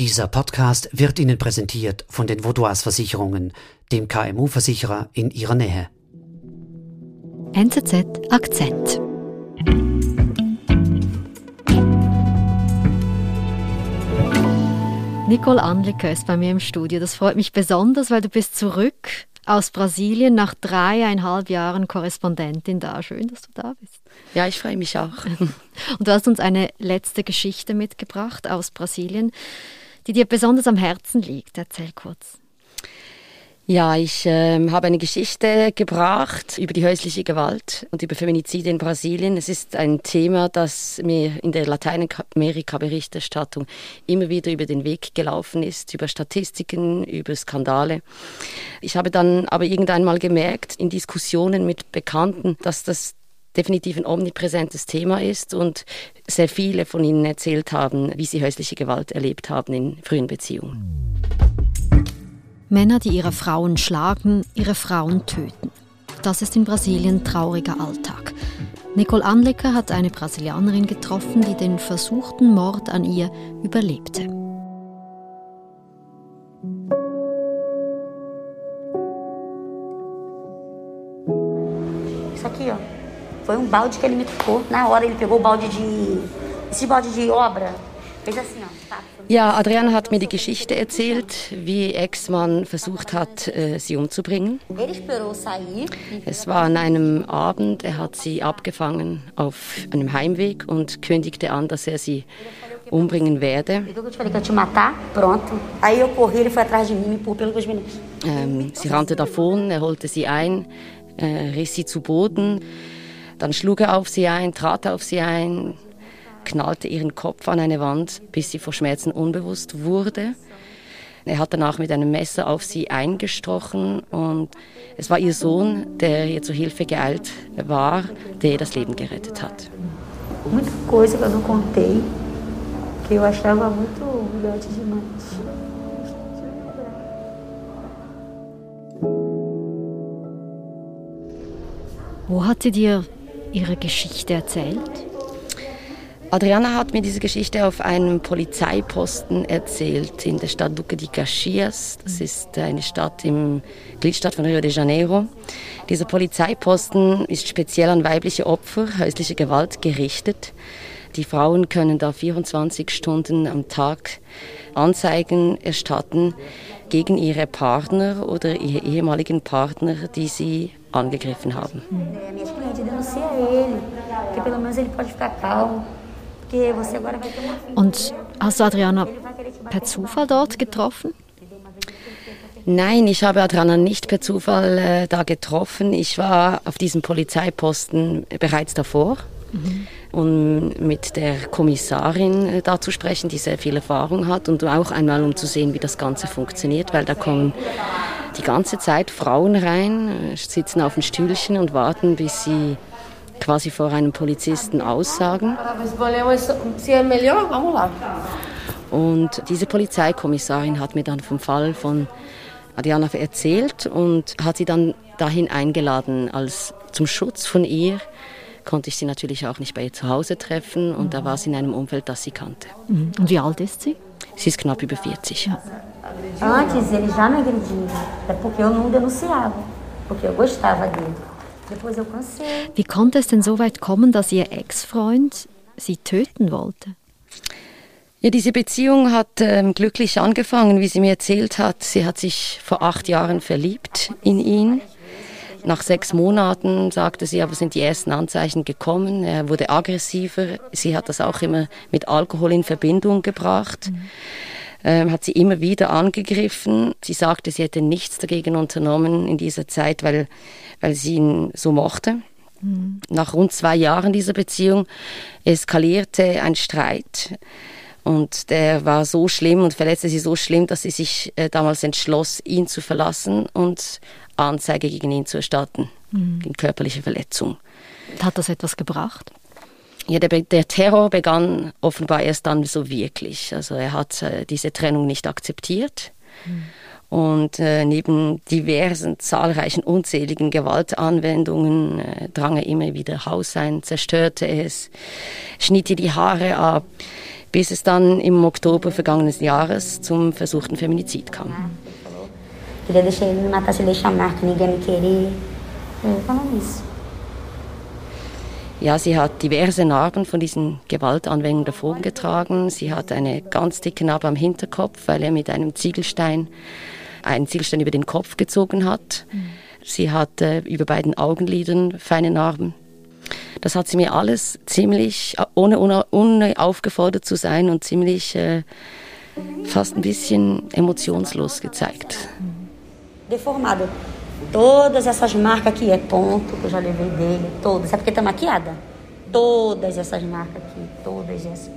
Dieser Podcast wird Ihnen präsentiert von den Vaudois Versicherungen, dem KMU-Versicherer in Ihrer Nähe. NZZ Akzent. Nicole Anliker ist bei mir im Studio. Das freut mich besonders, weil du bist zurück aus Brasilien nach dreieinhalb Jahren Korrespondentin da. Schön, dass du da bist. Ja, ich freue mich auch. Und du hast uns eine letzte Geschichte mitgebracht aus Brasilien die dir besonders am Herzen liegt. Erzähl kurz. Ja, ich äh, habe eine Geschichte gebracht über die häusliche Gewalt und über Feminizide in Brasilien. Es ist ein Thema, das mir in der Lateinamerika-Berichterstattung immer wieder über den Weg gelaufen ist, über Statistiken, über Skandale. Ich habe dann aber irgendwann mal gemerkt, in Diskussionen mit Bekannten, dass das definitiv ein omnipräsentes Thema ist und sehr viele von ihnen erzählt haben, wie sie häusliche Gewalt erlebt haben in frühen Beziehungen. Männer, die ihre Frauen schlagen, ihre Frauen töten. Das ist in Brasilien trauriger Alltag. Nicole Anlecker hat eine Brasilianerin getroffen, die den versuchten Mord an ihr überlebte. Foi um balde que ele me tocou. Na hora ele pegou o balde de. Esse balde de obra. Fez assim, ó. Ja, Adriana hat mir die Geschichte erzählt, wie Ex-Mann versucht hat, äh, sie umzubringen. Es war an einem Abend, er hat sie abgefangen auf einem Heimweg und kündigte an, dass er sie umbringen werde. Ähm, sie rannte davon, er holte sie ein, äh, riss sie zu Boden. Dann schlug er auf sie ein, trat auf sie ein, knallte ihren Kopf an eine Wand, bis sie vor Schmerzen unbewusst wurde. Er hat danach mit einem Messer auf sie eingestochen und es war ihr Sohn, der ihr zu Hilfe geeilt war, der ihr das Leben gerettet hat. Muita coisa que eu não contei, que eu achava muito humilhante demais. Wo hat sie dir ihre Geschichte erzählt? Adriana hat mir diese Geschichte auf einem Polizeiposten erzählt in der Stadt Duque de Caxias. Das ist eine Stadt im Gliedstadt von Rio de Janeiro. Dieser Polizeiposten ist speziell an weibliche Opfer häuslicher Gewalt gerichtet. Die Frauen können da 24 Stunden am Tag Anzeigen erstatten gegen ihre Partner oder ihre ehemaligen Partner, die sie angegriffen haben. Und hast du Adriana per Zufall dort getroffen? Nein, ich habe Adriana nicht per Zufall äh, da getroffen. Ich war auf diesem Polizeiposten bereits davor. Mhm. Um mit der Kommissarin äh, da zu sprechen, die sehr viel Erfahrung hat und auch einmal um zu sehen, wie das Ganze funktioniert, weil da kommen die ganze Zeit Frauen rein, äh, sitzen auf den Stühlchen und warten, bis sie quasi vor einem Polizisten aussagen. Und diese Polizeikommissarin hat mir dann vom Fall von Adriana erzählt und hat sie dann dahin eingeladen, als zum Schutz von ihr konnte ich sie natürlich auch nicht bei ihr zu Hause treffen und da war sie in einem Umfeld, das sie kannte. Mhm. Und wie alt ist sie? Sie ist knapp über 40. Ja. Antes ele já me agredia, é porque eu não denunciava, porque eu gostava dele. Wie konnte es denn so weit kommen, dass Ihr Ex-Freund Sie töten wollte? Ja, diese Beziehung hat ähm, glücklich angefangen, wie sie mir erzählt hat. Sie hat sich vor acht Jahren verliebt in ihn. Nach sechs Monaten sagte sie, aber sind die ersten Anzeichen gekommen. Er wurde aggressiver. Sie hat das auch immer mit Alkohol in Verbindung gebracht. Mhm. Ähm, hat sie immer wieder angegriffen. Sie sagte, sie hätte nichts dagegen unternommen in dieser Zeit, weil weil sie ihn so mochte. Mhm. Nach rund zwei Jahren dieser Beziehung eskalierte ein Streit. Und der war so schlimm und verletzte sie so schlimm, dass sie sich äh, damals entschloss, ihn zu verlassen und Anzeige gegen ihn zu erstatten, mhm. in körperliche Verletzung. Hat das etwas gebracht? Ja, der, der, Terror begann offenbar erst dann so wirklich. Also er hat äh, diese Trennung nicht akzeptiert. Mhm. Und äh, neben diversen, zahlreichen, unzähligen Gewaltanwendungen äh, drang er immer wieder Haus ein, zerstörte es, schnitt ihr die Haare ab, bis es dann im Oktober vergangenen Jahres zum versuchten Feminizid kam. Queria deixar ele me matar se deixar marca, ninguém me querer. Falando isso. Ja, sie hat diverse Narben von diesen Gewaltanwendungen davongetragen. Sie hat eine ganz dicke Narbe am Hinterkopf, weil er mit einem Ziegelstein einen Ziegelstein über den Kopf gezogen hat. Mhm. Sie hat äh, über beiden Augenlidern feine Narben. Das hat sie mir alles ziemlich, ohne, ohne, ohne aufgefordert zu sein und ziemlich äh, fast ein bisschen emotionslos gezeigt. Deformado. Todas essas marcas aqui é ponto que eu já levei dele, todas. É porque tá maquiada? Todas essas marcas aqui, todas essas.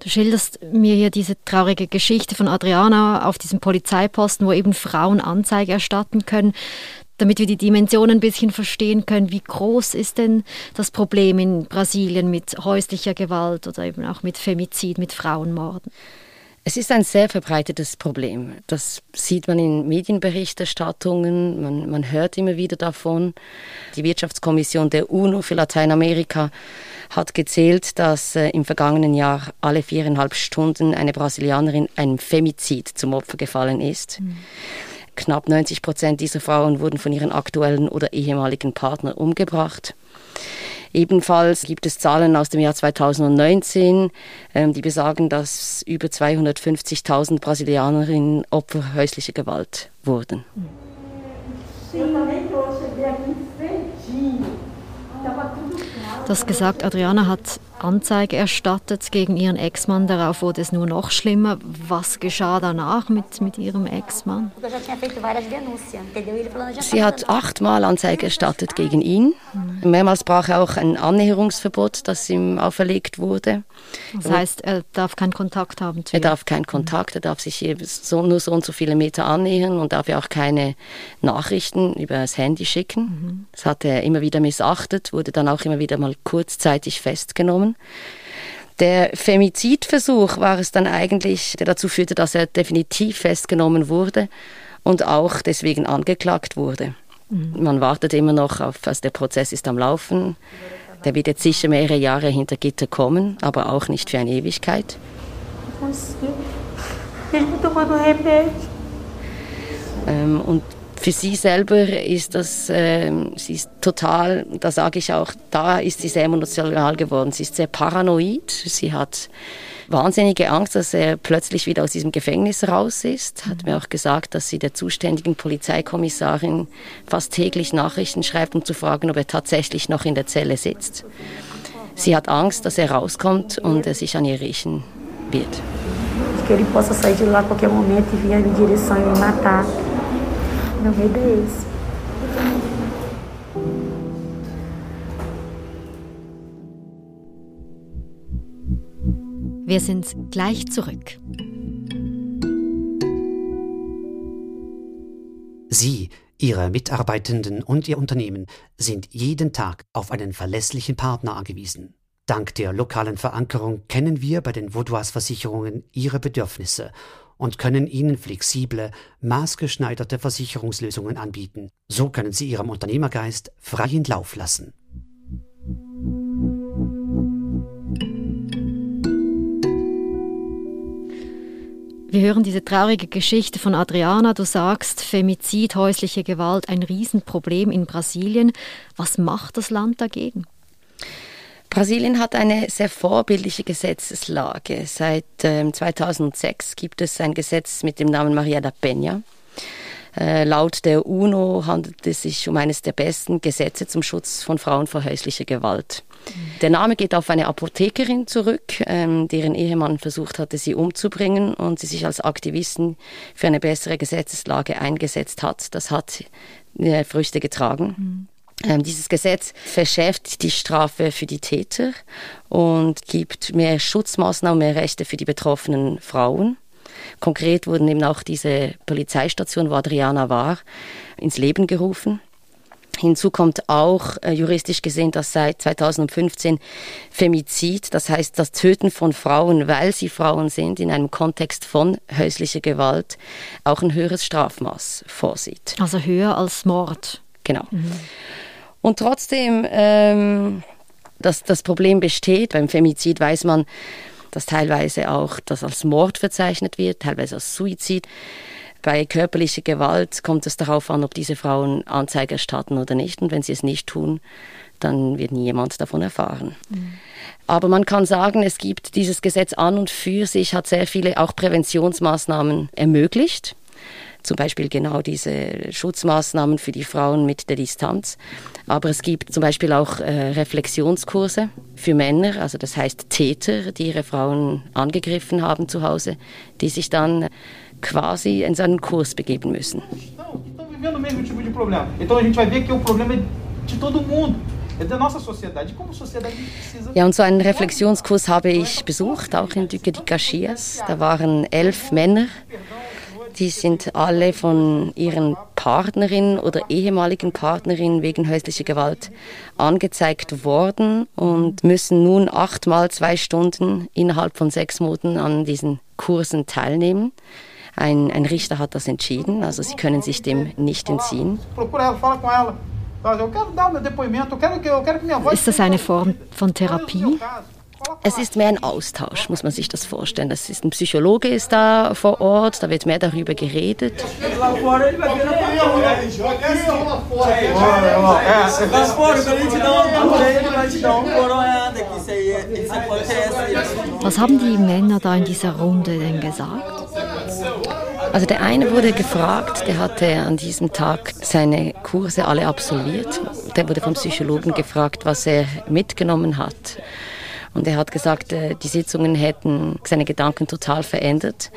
Du schilderst mir hier diese traurige Geschichte von Adriana auf diesem Polizeiposten, wo eben Frauen Anzeige erstatten können, damit wir die Dimensionen ein bisschen verstehen können. Wie groß ist denn das Problem in Brasilien mit häuslicher Gewalt oder eben auch mit Femizid, mit Frauenmorden? Es ist ein sehr verbreitetes Problem. Das sieht man in Medienberichterstattungen, man, man hört immer wieder davon. Die Wirtschaftskommission der UNO für Lateinamerika hat gezählt, dass äh, im vergangenen Jahr alle viereinhalb Stunden eine Brasilianerin einem Femizid zum Opfer gefallen ist. Mhm. Knapp 90 Prozent dieser Frauen wurden von ihren aktuellen oder ehemaligen Partnern umgebracht. Ebenfalls gibt es Zahlen aus dem Jahr 2019, ähm, die besagen, dass über 250.000 Brasilianerinnen Opfer häuslicher Gewalt wurden. Du hast gesagt, Adriana hat Anzeige erstattet gegen ihren Ex-Mann. Darauf wurde es nur noch schlimmer. Was geschah danach mit, mit ihrem Ex-Mann? Sie hat achtmal Anzeige erstattet gegen ihn. Mhm. Mehrmals brach er auch ein Annäherungsverbot, das ihm auferlegt wurde. Das heißt, er darf keinen Kontakt haben zu ihr? Er darf keinen Kontakt, er darf sich so, nur so und so viele Meter annähern und darf ja auch keine Nachrichten über das Handy schicken. Mhm. Das hat er immer wieder missachtet, wurde dann auch immer wieder mal kurzzeitig festgenommen. Der Femizidversuch war es dann eigentlich, der dazu führte, dass er definitiv festgenommen wurde und auch deswegen angeklagt wurde. Mhm. Man wartet immer noch auf, also der Prozess ist am Laufen. Der wird jetzt sicher mehrere Jahre hinter Gitter kommen, aber auch nicht für eine Ewigkeit. Ähm, und für sie selber ist das, äh, sie ist total, da sage ich auch, da ist sie sehr emotional geworden. Sie ist sehr paranoid. Sie hat wahnsinnige Angst, dass er plötzlich wieder aus diesem Gefängnis raus ist. Hat mir auch gesagt, dass sie der zuständigen Polizeikommissarin fast täglich Nachrichten schreibt, um zu fragen, ob er tatsächlich noch in der Zelle sitzt. Sie hat Angst, dass er rauskommt und er sich an ihr riechen wird. Que ele possa sair de lá a qualquer momento e vir em direção e me matar. Medo é esse. Wir sind gleich zurück. Sie, Ihre Mitarbeitenden und Ihr Unternehmen sind jeden Tag auf einen verlässlichen Partner angewiesen. Dank der lokalen Verankerung kennen wir bei den Vaudois Versicherungen Ihre Bedürfnisse und können Ihnen flexible, maßgeschneiderte Versicherungslösungen anbieten. So können Sie Ihrem Unternehmergeist freien Lauf lassen. Wir hören diese traurige Geschichte von Adriana. Du sagst, Femizid, häusliche Gewalt, ein Riesenproblem in Brasilien. Was macht das Land dagegen? Brasilien hat eine sehr vorbildliche Gesetzeslage. Seit ähm, 2006 gibt es ein Gesetz mit dem Namen Maria da Peña. Äh, laut der UNO handelt es sich um eines der besten Gesetze zum Schutz von Frauen vor häuslicher Gewalt. Der Name geht auf eine Apothekerin zurück, ähm, deren Ehemann versucht hatte, sie umzubringen und sie sich als Aktivistin für eine bessere Gesetzeslage eingesetzt hat. Das hat äh, Früchte getragen. Mhm. Ähm, dieses Gesetz verschärft die Strafe für die Täter und gibt mehr Schutzmaßnahmen, mehr Rechte für die betroffenen Frauen. Konkret wurden eben auch diese Polizeistation, wo Adriana war, ins Leben gerufen. Hinzu kommt auch äh, juristisch gesehen, dass seit 2015 Femizid, das heißt das Töten von Frauen, weil sie Frauen sind, in einem Kontext von häuslicher Gewalt, auch ein höheres Strafmaß vorsieht. Also höher als Mord. Genau. Mhm. Und trotzdem, ähm, dass das Problem besteht, beim Femizid weiß man, dass teilweise auch das als Mord verzeichnet wird, teilweise als Suizid. Bei körperlicher Gewalt kommt es darauf an, ob diese Frauen Anzeige erstatten oder nicht. Und wenn sie es nicht tun, dann wird niemand davon erfahren. Mhm. Aber man kann sagen, es gibt dieses Gesetz an und für sich hat sehr viele auch Präventionsmaßnahmen ermöglicht. Zum Beispiel genau diese Schutzmaßnahmen für die Frauen mit der Distanz. Aber es gibt zum Beispiel auch äh, Reflexionskurse für Männer, also das heißt Täter, die ihre Frauen angegriffen haben zu Hause, die sich dann quasi in so einen Kurs begeben müssen. Ja, und so einen Reflexionskurs habe ich besucht, auch in Duque de Caxias. Da waren elf Männer die sind alle von ihren Partnerinnen oder ehemaligen Partnerinnen wegen häuslicher Gewalt angezeigt worden und müssen nun achtmal zwei Stunden innerhalb von sechs Monaten an diesen Kursen teilnehmen. Ein, ein Richter hat das entschieden, also sie können sich dem nicht entziehen. Ist das eine Form von Therapie? Es ist mehr ein Austausch, muss man sich das vorstellen. Das ist ein Psychologe ist da vor Ort, da wird mehr darüber geredet. Was haben die Männer da in dieser Runde denn gesagt? Also der eine wurde gefragt, der hatte an diesem Tag seine Kurse alle absolviert. Der wurde vom Psychologen gefragt, was er mitgenommen hat. Und er hat gesagt, äh, die Sitzungen hätten seine Gedanken total verändert.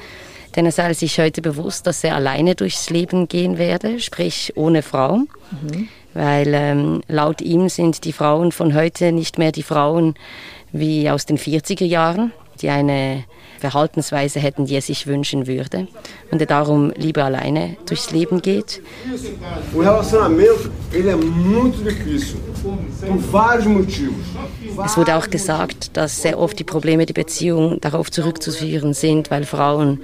Denn er sei sich heute bewusst, dass er alleine durchs Leben gehen werde, sprich ohne Frau. Mhm. Weil ähm, laut ihm sind die Frauen von heute nicht mehr die Frauen wie aus den 40er Jahren, die eine Verhaltensweise hätten, die er sich wünschen würde. Und er darum lieber alleine durchs Leben geht. Es wurde auch gesagt, dass sehr oft die Probleme der Beziehung darauf zurückzuführen sind, weil Frauen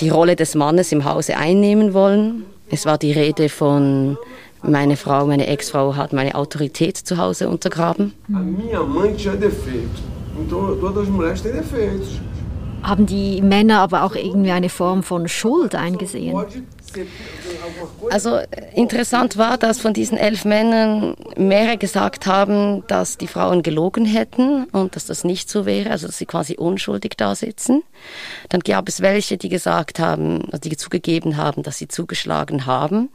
die Rolle des Mannes im Hause einnehmen wollen. Es war die Rede von meine Frau, meine Ex-Frau hat meine Autorität zu Hause untergraben. A minha mãe tinha defeito. Então todas as mulheres têm defeitos haben die Männer aber auch irgendwie eine Form von Schuld eingesehen? Also interessant war, dass von diesen elf Männern mehrere gesagt haben, dass die Frauen gelogen hätten und dass das nicht so wäre, also dass sie quasi unschuldig da sitzen. Dann gab es welche, die gesagt haben, also die zugegeben haben, dass sie zugeschlagen haben.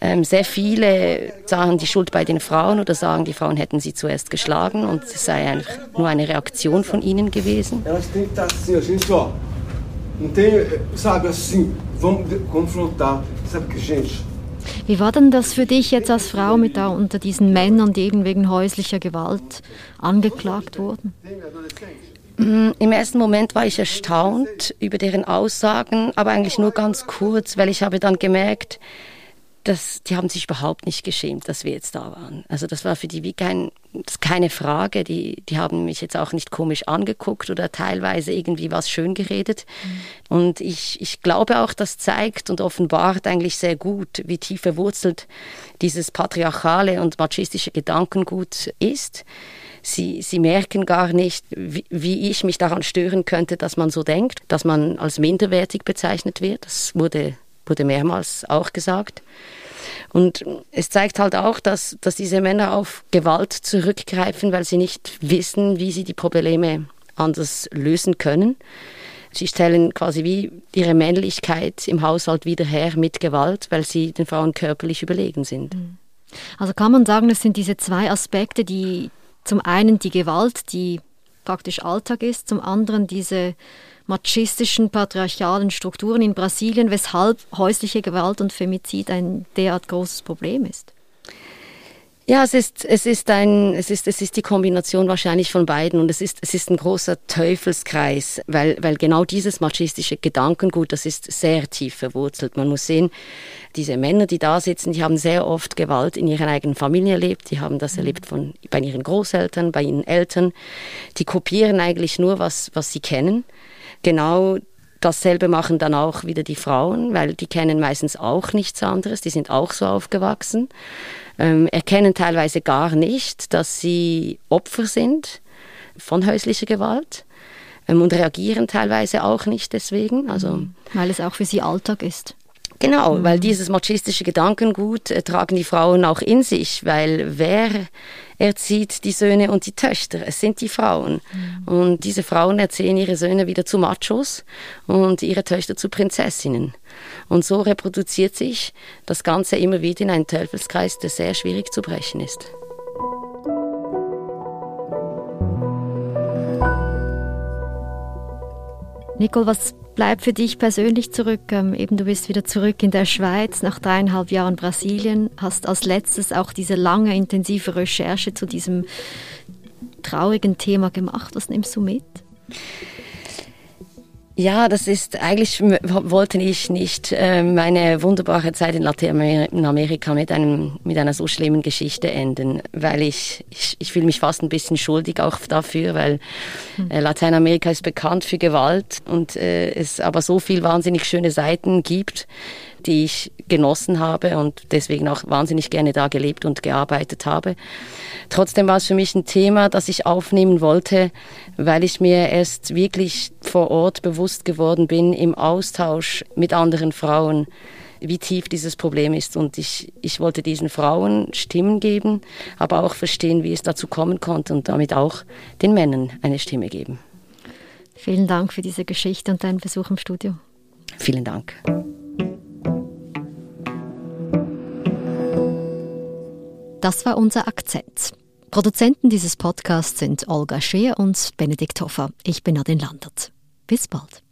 Ähm, sehr viele sahen die Schuld bei den Frauen oder sagen, die Frauen hätten sie zuerst geschlagen und es sei einfach nur eine Reaktion von ihnen gewesen. Wie war denn das für dich jetzt als Frau mit da unter diesen Männern, die eben wegen häuslicher Gewalt angeklagt wurden? Mm, Im ersten Moment war ich erstaunt über deren Aussagen, aber eigentlich nur ganz kurz, weil ich habe dann gemerkt, das, die haben sich überhaupt nicht geschämt, dass wir jetzt da waren. Also das war für die wie kein, keine Frage. Die, die haben mich jetzt auch nicht komisch angeguckt oder teilweise irgendwie was schön geredet. Mhm. Und ich, ich glaube auch, das zeigt und offenbart eigentlich sehr gut, wie tief verwurzelt dieses patriarchale und machistische Gedankengut ist. Sie, sie merken gar nicht, wie, wie ich mich daran stören könnte, dass man so denkt, dass man als minderwertig bezeichnet wird. Das wurde wurde mehrmals auch gesagt. Und es zeigt halt auch, dass, dass diese Männer auf Gewalt zurückgreifen, weil sie nicht wissen, wie sie die Probleme anders lösen können. Sie stellen quasi wie ihre Männlichkeit im Haushalt wieder her mit Gewalt, weil sie den Frauen körperlich überlegen sind. Mhm. Also kann man sagen, es sind diese zwei Aspekte, die zum einen die Gewalt, die praktisch Alltag ist, zum anderen diese machistischen, patriarchalen Strukturen in Brasilien, weshalb häusliche Gewalt und Femizid ein derart großes Problem ist? Ja, es ist, es ist ein, es ist, es ist die Kombination wahrscheinlich von beiden und es ist, es ist ein großer Teufelskreis, weil, weil genau dieses machistische Gedankengut, das ist sehr tief verwurzelt. Man muss sehen, diese Männer, die da sitzen, die haben sehr oft Gewalt in ihrer eigenen Familie erlebt, die haben das mhm. erlebt von, bei ihren Großeltern, bei ihren Eltern. Die kopieren eigentlich nur, was, was sie kennen genau Dasselbe machen dann auch wieder die Frauen, weil die kennen meistens auch nichts anderes, die sind auch so aufgewachsen, ähm, erkennen teilweise gar nicht, dass sie Opfer sind von häuslicher Gewalt ähm, und reagieren teilweise auch nicht deswegen. Also, mhm. weil es auch für sie Alltag ist. Genau, mhm. weil dieses machistische Gedankengut äh, tragen die Frauen auch in sich, weil wer erzieht die Söhne und die Töchter? Es sind die Frauen. Mhm. Und diese Frauen erziehen ihre Söhne wieder zu Machos und ihre Töchter zu Prinzessinnen. Und so reproduziert sich das Ganze immer wieder in einen Teufelskreis, der sehr schwierig zu brechen ist. Nicole, was bleibt für dich persönlich zurück? Ähm, eben du bist wieder zurück in der Schweiz nach dreieinhalb Jahren Brasilien, hast als letztes auch diese lange intensive Recherche zu diesem traurigen Thema gemacht. Was nimmst du mit? Ja, das ist eigentlich wollte ich nicht äh, meine wunderbare Zeit in Lateinamerika mit einem mit einer so schlimmen Geschichte enden, weil ich ich, ich fühle mich fast ein bisschen schuldig auch dafür, weil hm. äh, Lateinamerika ist bekannt für Gewalt und äh, es aber so viel wahnsinnig schöne Seiten gibt, die ich genossen habe und deswegen auch wahnsinnig gerne da gelebt und gearbeitet habe. Trotzdem war es für mich ein Thema, das ich aufnehmen wollte, weil ich mir erst wirklich vor Ort bewusst geworden bin im Austausch mit anderen Frauen, wie tief dieses Problem ist. Und ich, ich wollte diesen Frauen Stimmen geben, aber auch verstehen, wie es dazu kommen konnte und damit auch den Männern eine Stimme geben. Vielen Dank für diese Geschichte und deinen Besuch im Studio. Vielen Dank. Das war unser Akzent. Produzenten dieses Podcasts sind Olga Scheer und Benedikt Hoffer. Ich bin Nadine Landert. Bis bald.